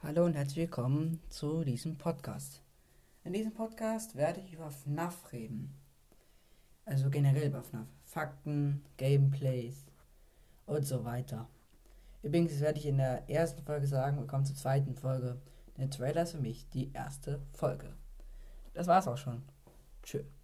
Hallo und herzlich willkommen zu diesem Podcast. In diesem Podcast werde ich über FNAF reden. Also generell über FNAF. Fakten, Gameplays und so weiter. Übrigens werde ich in der ersten Folge sagen, wir kommen zur zweiten Folge. Der Trailer ist für mich die erste Folge. Das war's auch schon. Tschüss.